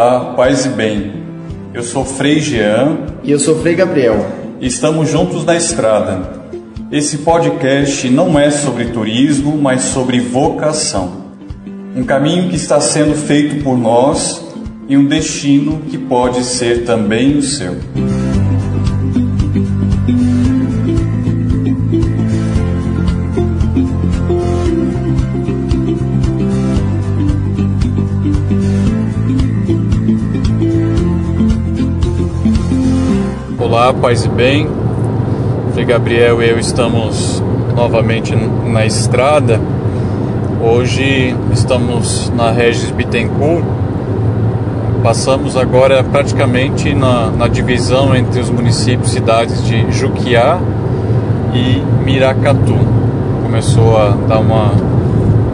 Olá, paz e bem. Eu sou Frei Jean. E eu sou Frei Gabriel. Estamos juntos na estrada. Esse podcast não é sobre turismo, mas sobre vocação. Um caminho que está sendo feito por nós e um destino que pode ser também o seu. Paz e bem. Frei Gabriel e eu estamos novamente na estrada. Hoje estamos na Regis Bittencourt. Passamos agora praticamente na, na divisão entre os municípios cidades de Juquiá e Miracatu. Começou a dar uma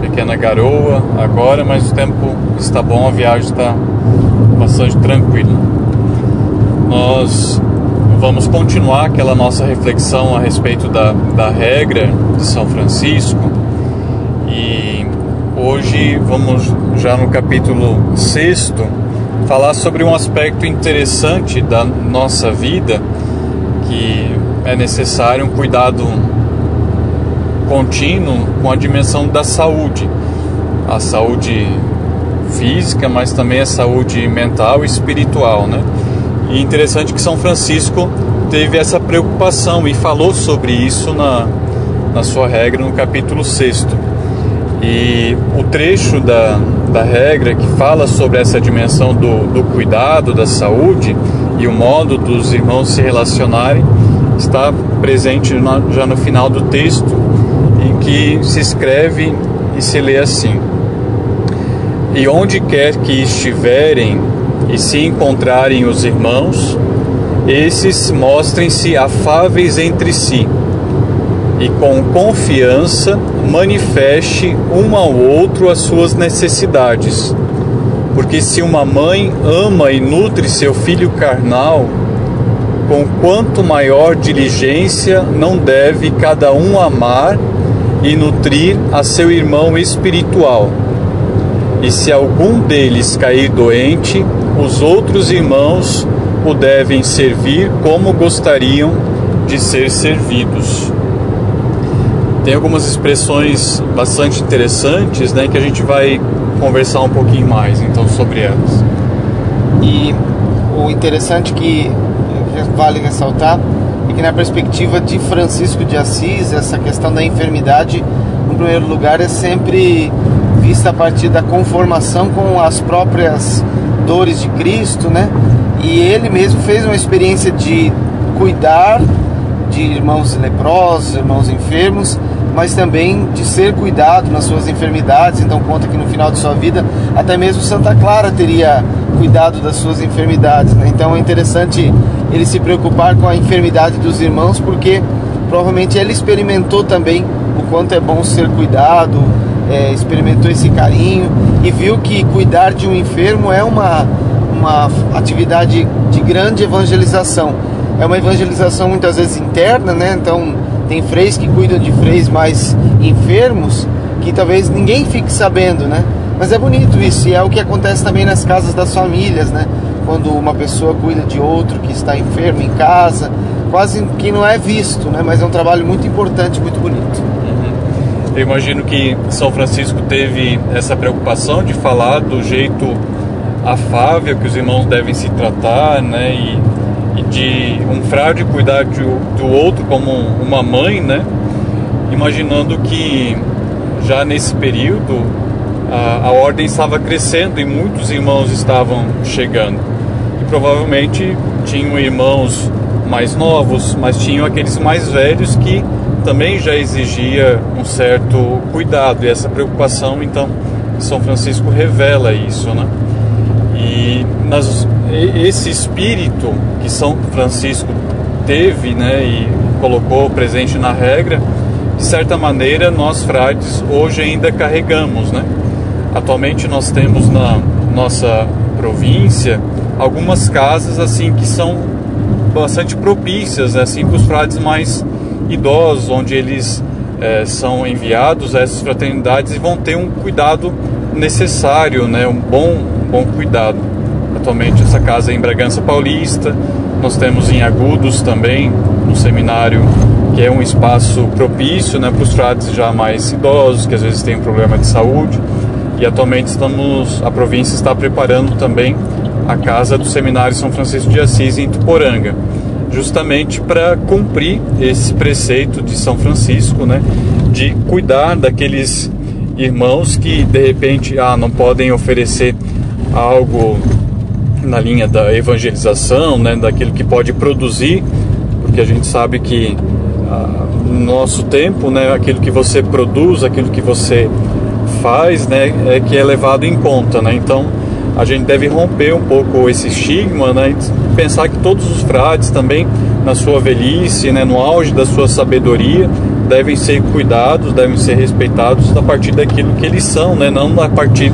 pequena garoa agora, mas o tempo está bom, a viagem está bastante tranquila. Nós vamos continuar aquela nossa reflexão a respeito da, da regra de São Francisco e hoje vamos já no capítulo 6 falar sobre um aspecto interessante da nossa vida que é necessário um cuidado contínuo com a dimensão da saúde, a saúde física, mas também a saúde mental e espiritual, né? E interessante que São Francisco teve essa preocupação e falou sobre isso na, na sua regra no capítulo 6. E o trecho da, da regra que fala sobre essa dimensão do, do cuidado, da saúde e o modo dos irmãos se relacionarem está presente já no final do texto, em que se escreve e se lê assim: E onde quer que estiverem e se encontrarem os irmãos, esses mostrem-se afáveis entre si e com confiança manifeste um ao outro as suas necessidades. Porque se uma mãe ama e nutre seu filho carnal, com quanto maior diligência não deve cada um amar e nutrir a seu irmão espiritual. E se algum deles cair doente, os outros irmãos o devem servir como gostariam de ser servidos. Tem algumas expressões bastante interessantes, né, que a gente vai conversar um pouquinho mais então sobre elas. E o interessante que vale ressaltar é que na perspectiva de Francisco de Assis, essa questão da enfermidade, no primeiro lugar, é sempre vista a partir da conformação com as próprias dores de Cristo, né? E ele mesmo fez uma experiência de cuidar de irmãos leprosos, irmãos enfermos, mas também de ser cuidado nas suas enfermidades. Então conta que no final de sua vida, até mesmo Santa Clara teria cuidado das suas enfermidades. Né? Então é interessante ele se preocupar com a enfermidade dos irmãos, porque provavelmente ele experimentou também o quanto é bom ser cuidado, é, experimentou esse carinho e viu que cuidar de um enfermo é uma, uma atividade de grande evangelização. É uma evangelização muitas vezes interna, né? Então tem freis que cuidam de freis mais enfermos que talvez ninguém fique sabendo, né? Mas é bonito isso e é o que acontece também nas casas das famílias, né? Quando uma pessoa cuida de outro que está enfermo em casa, quase que não é visto, né? Mas é um trabalho muito importante, muito bonito. Eu imagino que São Francisco teve essa preocupação de falar do jeito afável que os irmãos devem se tratar, né? E, e de um frade cuidar de, do outro como uma mãe, né? Imaginando que já nesse período a, a ordem estava crescendo e muitos irmãos estavam chegando. E provavelmente tinham irmãos mais novos, mas tinham aqueles mais velhos que também já exigia um certo cuidado e essa preocupação, então São Francisco revela isso, né? E nas, esse espírito que São Francisco teve, né, e colocou presente na regra, de certa maneira nós frades hoje ainda carregamos, né? Atualmente nós temos na nossa província algumas casas assim que são bastante propícias, né, assim para os frades mais idosos, onde eles é, são enviados a essas fraternidades e vão ter um cuidado necessário, né, um bom, um bom cuidado. atualmente essa casa é em Bragança Paulista. Nós temos em Agudos também um seminário que é um espaço propício né, para os frades já mais idosos, que às vezes têm um problema de saúde. E atualmente estamos, a província está preparando também a casa do Seminário São Francisco de Assis em Tuporanga, justamente para cumprir esse preceito de São Francisco, né, de cuidar daqueles irmãos que de repente ah, não podem oferecer algo na linha da evangelização, né, daquilo que pode produzir, porque a gente sabe que ah, no nosso tempo, né, aquilo que você produz, aquilo que você faz, né, é que é levado em conta, né? Então a gente deve romper um pouco esse estigma, né, e pensar que todos os frades também na sua velhice, né, no auge da sua sabedoria, devem ser cuidados, devem ser respeitados a partir daquilo que eles são, né, não a partir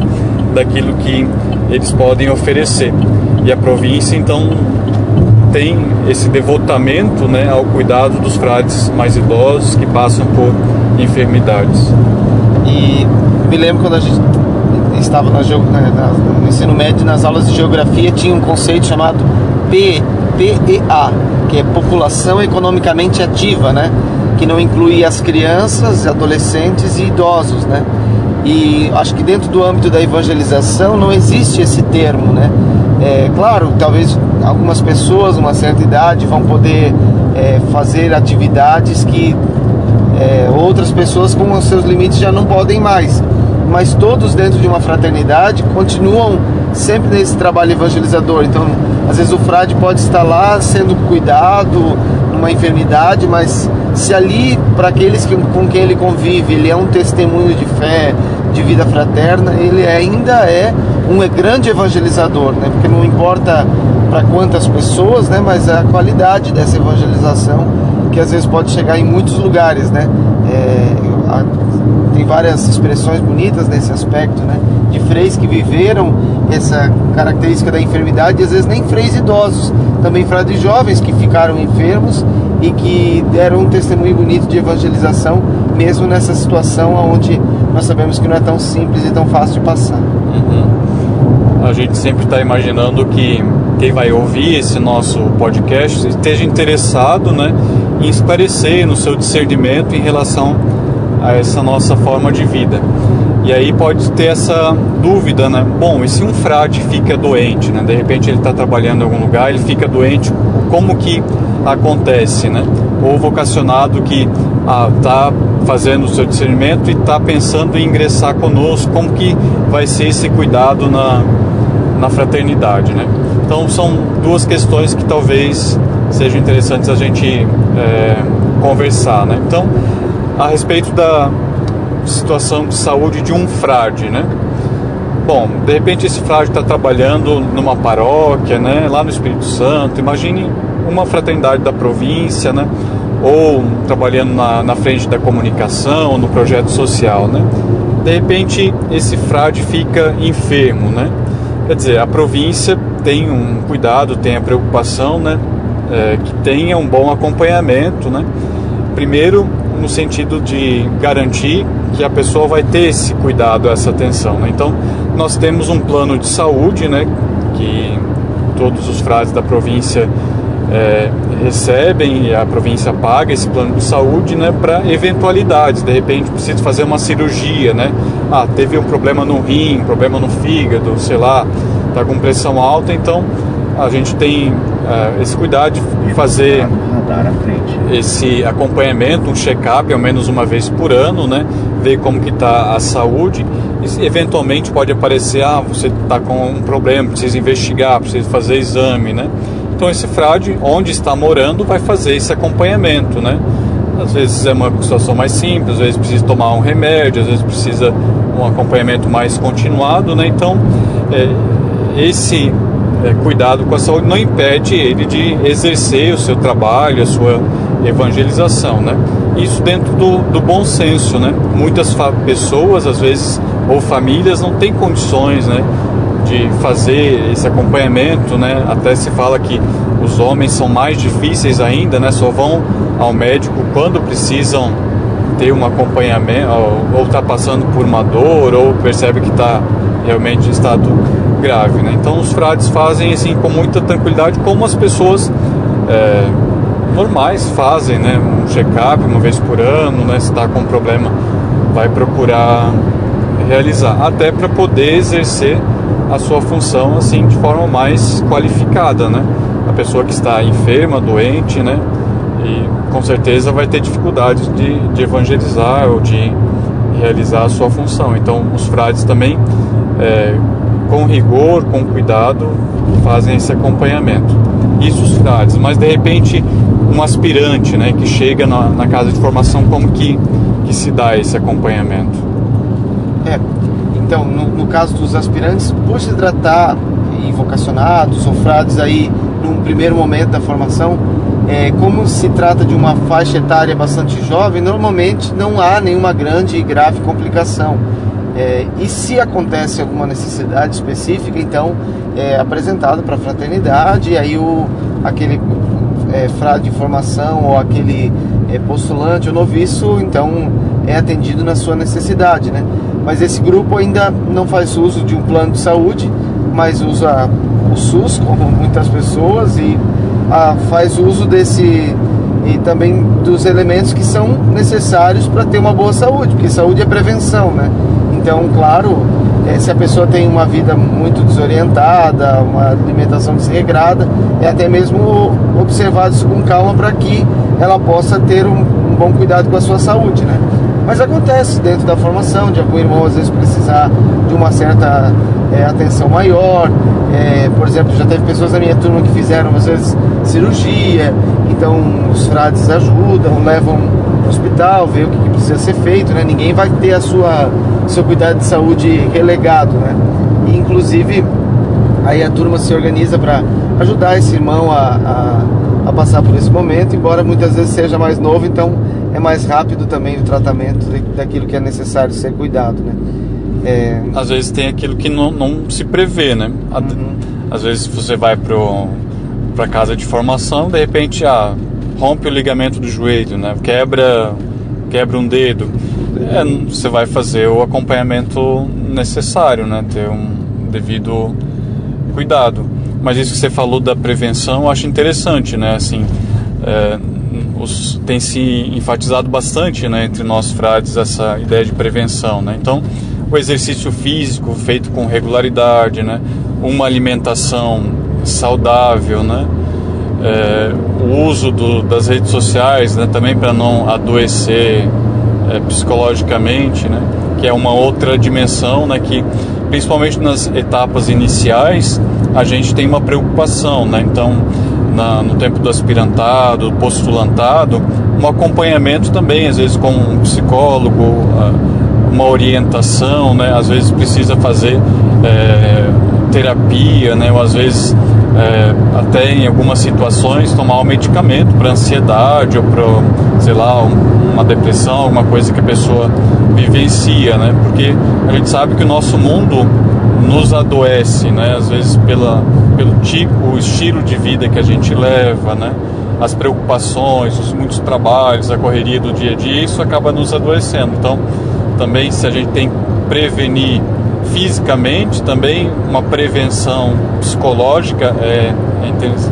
daquilo que eles podem oferecer. E a província então tem esse devotamento né, ao cuidado dos frades mais idosos que passam por enfermidades. E me lembro quando a gente estava na, na, no ensino médio, nas aulas de geografia, tinha um conceito chamado P, PEA, que é população economicamente ativa, né? Que não inclui as crianças, adolescentes e idosos, né? E acho que dentro do âmbito da evangelização não existe esse termo, né? É, claro, talvez algumas pessoas, uma certa idade, vão poder é, fazer atividades que é, outras pessoas com os seus limites já não podem mais. Mas todos dentro de uma fraternidade continuam sempre nesse trabalho evangelizador. Então, às vezes o frade pode estar lá sendo cuidado numa enfermidade, mas se ali, para aqueles que, com quem ele convive, ele é um testemunho de fé, de vida fraterna, ele ainda é um grande evangelizador, né? Porque não importa para quantas pessoas, né? Mas a qualidade dessa evangelização que às vezes pode chegar em muitos lugares, né? É, a, várias expressões bonitas nesse aspecto, né? De freis que viveram essa característica da enfermidade, e às vezes nem freis idosos, também frades jovens que ficaram enfermos e que deram um testemunho bonito de evangelização, mesmo nessa situação onde nós sabemos que não é tão simples e tão fácil de passar. Uhum. A gente sempre está imaginando que quem vai ouvir esse nosso podcast esteja interessado né, em esclarecer no seu discernimento em relação a essa nossa forma de vida. E aí pode ter essa dúvida, né? Bom, e se um frade fica doente, né? De repente ele está trabalhando em algum lugar, ele fica doente, como que acontece, né? Ou vocacionado que está ah, fazendo o seu discernimento e está pensando em ingressar conosco, como que vai ser esse cuidado na, na fraternidade, né? Então são duas questões que talvez sejam interessantes a gente é, conversar, né? Então, a respeito da situação de saúde de um frade, né? Bom, de repente esse frade está trabalhando numa paróquia, né? Lá no Espírito Santo. Imagine uma fraternidade da província, né? Ou trabalhando na, na frente da comunicação, no projeto social, né? De repente esse frade fica enfermo, né? Quer dizer, a província tem um cuidado, tem a preocupação, né? É, que tenha um bom acompanhamento, né? Primeiro, no sentido de garantir que a pessoa vai ter esse cuidado, essa atenção. Né? Então, nós temos um plano de saúde, né? Que todos os frades da província é, recebem e a província paga esse plano de saúde né, para eventualidades. De repente precisa fazer uma cirurgia, né? Ah, teve um problema no rim, problema no fígado, sei lá, está com pressão alta, então a gente tem é, esse cuidado de fazer esse acompanhamento, um check-up ao menos uma vez por ano, né? Ver como que está a saúde e eventualmente pode aparecer, ah, você está com um problema, precisa investigar, precisa fazer exame, né? Então esse frade, onde está morando, vai fazer esse acompanhamento, né? Às vezes é uma situação mais simples, às vezes precisa tomar um remédio, às vezes precisa um acompanhamento mais continuado, né? Então é, esse é, cuidado com a saúde não impede ele de exercer o seu trabalho, a sua evangelização, né? Isso dentro do, do bom senso, né? Muitas pessoas, às vezes, ou famílias não têm condições, né? de fazer esse acompanhamento, né? Até se fala que os homens são mais difíceis ainda, né? Só vão ao médico quando precisam ter um acompanhamento, ou está passando por uma dor, ou percebe que está realmente em estado grave, né? Então os frades fazem assim com muita tranquilidade, como as pessoas é, normais fazem, né? Um check-up uma vez por ano, né? Se está com um problema, vai procurar realizar, até para poder exercer a sua função assim de forma mais qualificada, né? A pessoa que está enferma, doente, né? E com certeza vai ter dificuldades de, de evangelizar ou de realizar a sua função. Então, os frades também, é, com rigor, com cuidado, fazem esse acompanhamento. Isso os frades, mas de repente um aspirante, né, que chega na, na casa de formação, como que, que se dá esse acompanhamento? É, então, no, no caso dos aspirantes, por se tratar em vocacionados ou frades aí num primeiro momento da formação, é, como se trata de uma faixa etária bastante jovem, normalmente não há nenhuma grande e grave complicação. É, e se acontece alguma necessidade específica, então é apresentado para a fraternidade, e aí o, aquele é, frade de formação ou aquele é, postulante ou noviço, então é atendido na sua necessidade, né? Mas esse grupo ainda não faz uso de um plano de saúde, mas usa o SUS, como muitas pessoas, e ah, faz uso desse e também dos elementos que são necessários para ter uma boa saúde, porque saúde é prevenção, né? Então, claro, é, se a pessoa tem uma vida muito desorientada, uma alimentação desregrada, é até mesmo observado isso com calma para que ela possa ter um, um, bom cuidado com a sua saúde, né? Mas acontece dentro da formação de algum irmão às vezes precisar de uma certa é, atenção maior. É, por exemplo, já teve pessoas da minha turma que fizeram às vezes cirurgia, então os frades ajudam, levam para o hospital, vê o que, precisa ser feito, né? Ninguém vai ter a sua seu cuidado de saúde relegado, né? E, inclusive aí a turma se organiza para ajudar esse irmão a, a, a, passar por esse momento, embora muitas vezes seja mais novo, então é mais rápido também o tratamento daquilo que é necessário ser cuidado, né? É... Às vezes tem aquilo que não, não se prevê, né? Uhum. Às vezes você vai para casa de formação, de repente ah, rompe o ligamento do joelho, né? Quebra, quebra um dedo. É, você vai fazer o acompanhamento necessário, né? Ter um devido cuidado. Mas isso que você falou da prevenção, eu acho interessante, né? Assim, é, os, tem se enfatizado bastante, né, entre nós frades essa ideia de prevenção, né? Então, o exercício físico feito com regularidade, né? uma alimentação saudável, né? É, o uso do, das redes sociais né? também para não adoecer é, psicologicamente, né? que é uma outra dimensão né? que principalmente nas etapas iniciais a gente tem uma preocupação, né? então na, no tempo do aspirantado, postulantado, um acompanhamento também, às vezes com um psicólogo, uma orientação, né? Às vezes precisa fazer é, terapia, né? Ou às vezes é, até em algumas situações tomar um medicamento para ansiedade ou para, sei lá, uma depressão, alguma coisa que a pessoa vivencia, né? Porque a gente sabe que o nosso mundo nos adoece, né? Às vezes pela, pelo tipo, o estilo de vida que a gente leva, né? As preocupações, os muitos trabalhos, a correria do dia a dia, isso acaba nos adoecendo. Então, também se a gente tem que prevenir fisicamente, também uma prevenção psicológica é, é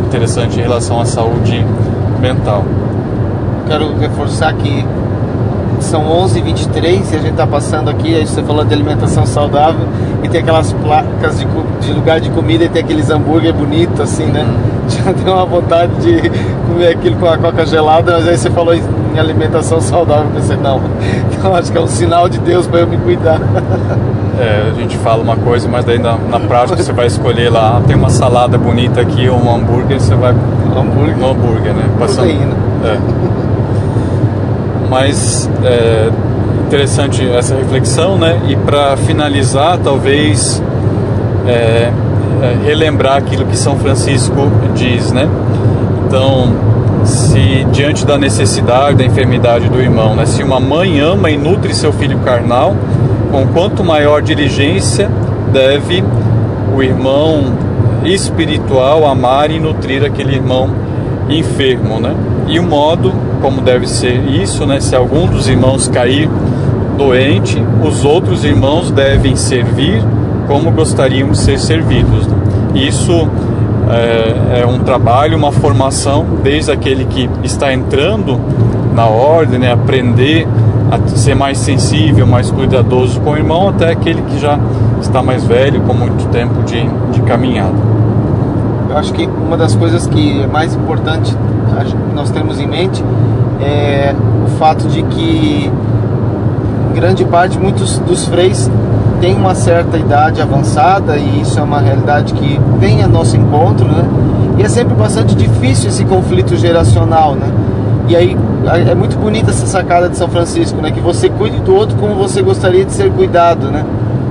interessante em relação à saúde mental. Quero reforçar que são 11h23 e a gente está passando aqui, aí você falou de alimentação saudável e tem aquelas placas de, de lugar de comida e tem aqueles hambúrguer bonitos assim, né? Uhum. Já deu uma vontade de comer aquilo com a coca gelada, mas aí você falou em alimentação saudável, eu pensei, não, então acho que é um sinal de Deus para eu me cuidar. É, a gente fala uma coisa, mas daí na, na prática você vai escolher lá, tem uma salada bonita aqui, ou um hambúrguer, você vai hambúrguer. no hambúrguer, né? Passando, Proteína. É. Mas é interessante essa reflexão, né? E para finalizar, talvez é, é, relembrar aquilo que São Francisco diz, né? Então, se diante da necessidade, da enfermidade do irmão, né? Se uma mãe ama e nutre seu filho carnal, com quanto maior diligência deve o irmão espiritual amar e nutrir aquele irmão enfermo, né? E o modo como deve ser isso, né? Se algum dos irmãos cair doente, os outros irmãos devem servir como gostariam de ser servidos. Né? Isso é, é, um trabalho, uma formação, desde aquele que está entrando na ordem, né, aprender a ser mais sensível, mais cuidadoso com o irmão, até aquele que já está mais velho, com muito tempo de, de caminhada. Eu acho que uma das coisas que é mais importante nós temos em mente é o fato de que grande parte, muitos dos freis têm uma certa idade avançada e isso é uma realidade que vem a nosso encontro, né? E é sempre bastante difícil esse conflito geracional, né? E aí é muito bonita essa sacada de São Francisco, né? Que você cuide do outro como você gostaria de ser cuidado, né?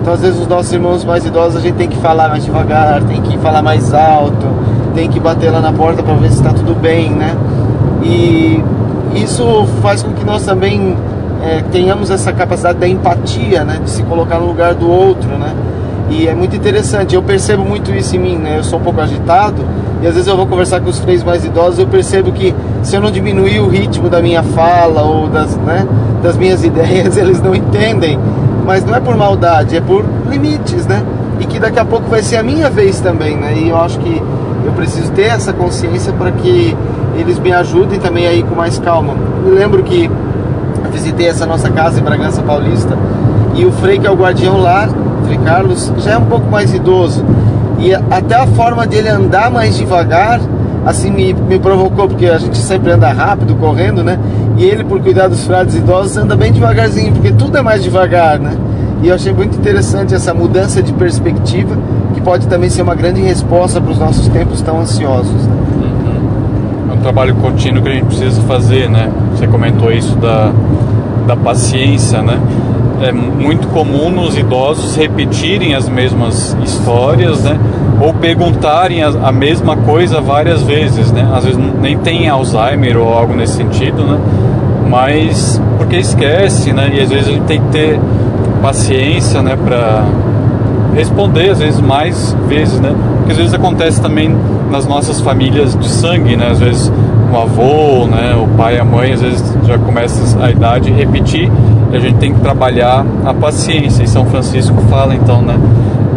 Então às vezes os nossos irmãos mais idosos a gente tem que falar mais devagar, tem que falar mais alto, tem que bater lá na porta para ver se está tudo bem, né? E isso faz com que nós também é, tenhamos essa capacidade da empatia, né, de se colocar no lugar do outro, né? E é muito interessante, eu percebo muito isso em mim, né? Eu sou um pouco agitado e às vezes eu vou conversar com os três mais idosos, eu percebo que se eu não diminuir o ritmo da minha fala ou das, né, das minhas ideias, eles não entendem. Mas não é por maldade, é por limites, né? E que daqui a pouco vai ser a minha vez também, né? E eu acho que eu preciso ter essa consciência para que eles me ajudem também a ir com mais calma. Me lembro que visitei essa nossa casa em Bragança Paulista e o Frei, que é o guardião lá, Frei Carlos, já é um pouco mais idoso. E até a forma dele andar mais devagar, assim, me, me provocou, porque a gente sempre anda rápido, correndo, né? E ele, por cuidar dos frades idosos, anda bem devagarzinho, porque tudo é mais devagar, né? E eu achei muito interessante essa mudança de perspectiva, que pode também ser uma grande resposta para os nossos tempos tão ansiosos. Né? Uhum. É um trabalho contínuo que a gente precisa fazer, né? Você comentou isso da, da paciência, né? É muito comum nos idosos repetirem as mesmas histórias, né? Ou perguntarem a, a mesma coisa várias vezes, né? Às vezes nem tem Alzheimer ou algo nesse sentido, né? Mas porque esquece, né? E às vezes a gente tem que ter paciência, né? Para responder às vezes mais vezes, né? Porque às vezes acontece também nas nossas famílias de sangue, né? Às vezes o avô, né, o pai, a mãe, às vezes já começa a idade repetir e a gente tem que trabalhar a paciência. E São Francisco fala então, né,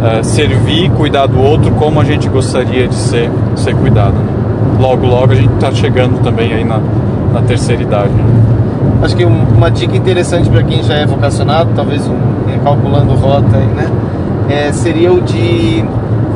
é, servir, cuidar do outro como a gente gostaria de ser, ser cuidado. Né? Logo, logo a gente está chegando também aí na, na terceira idade. Né? Acho que uma dica interessante para quem já é vocacionado, talvez um, calculando rota aí, né, é, seria o de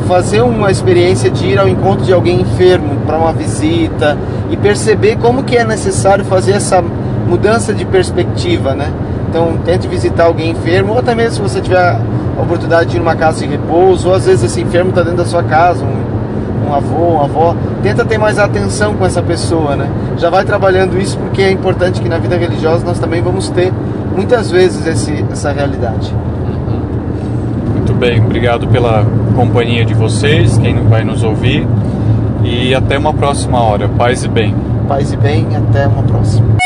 fazer uma experiência de ir ao encontro de alguém enfermo para uma visita e perceber como que é necessário fazer essa mudança de perspectiva, né? Então tente visitar alguém enfermo ou até mesmo se você tiver a oportunidade de ir numa casa de repouso ou às vezes esse enfermo está dentro da sua casa, um, um avô, uma avó, tenta ter mais atenção com essa pessoa, né? Já vai trabalhando isso porque é importante que na vida religiosa nós também vamos ter muitas vezes esse, essa realidade. Muito bem, obrigado pela companhia de vocês, quem vai nos ouvir. E até uma próxima hora. Paz e bem. Paz e bem, até uma próxima.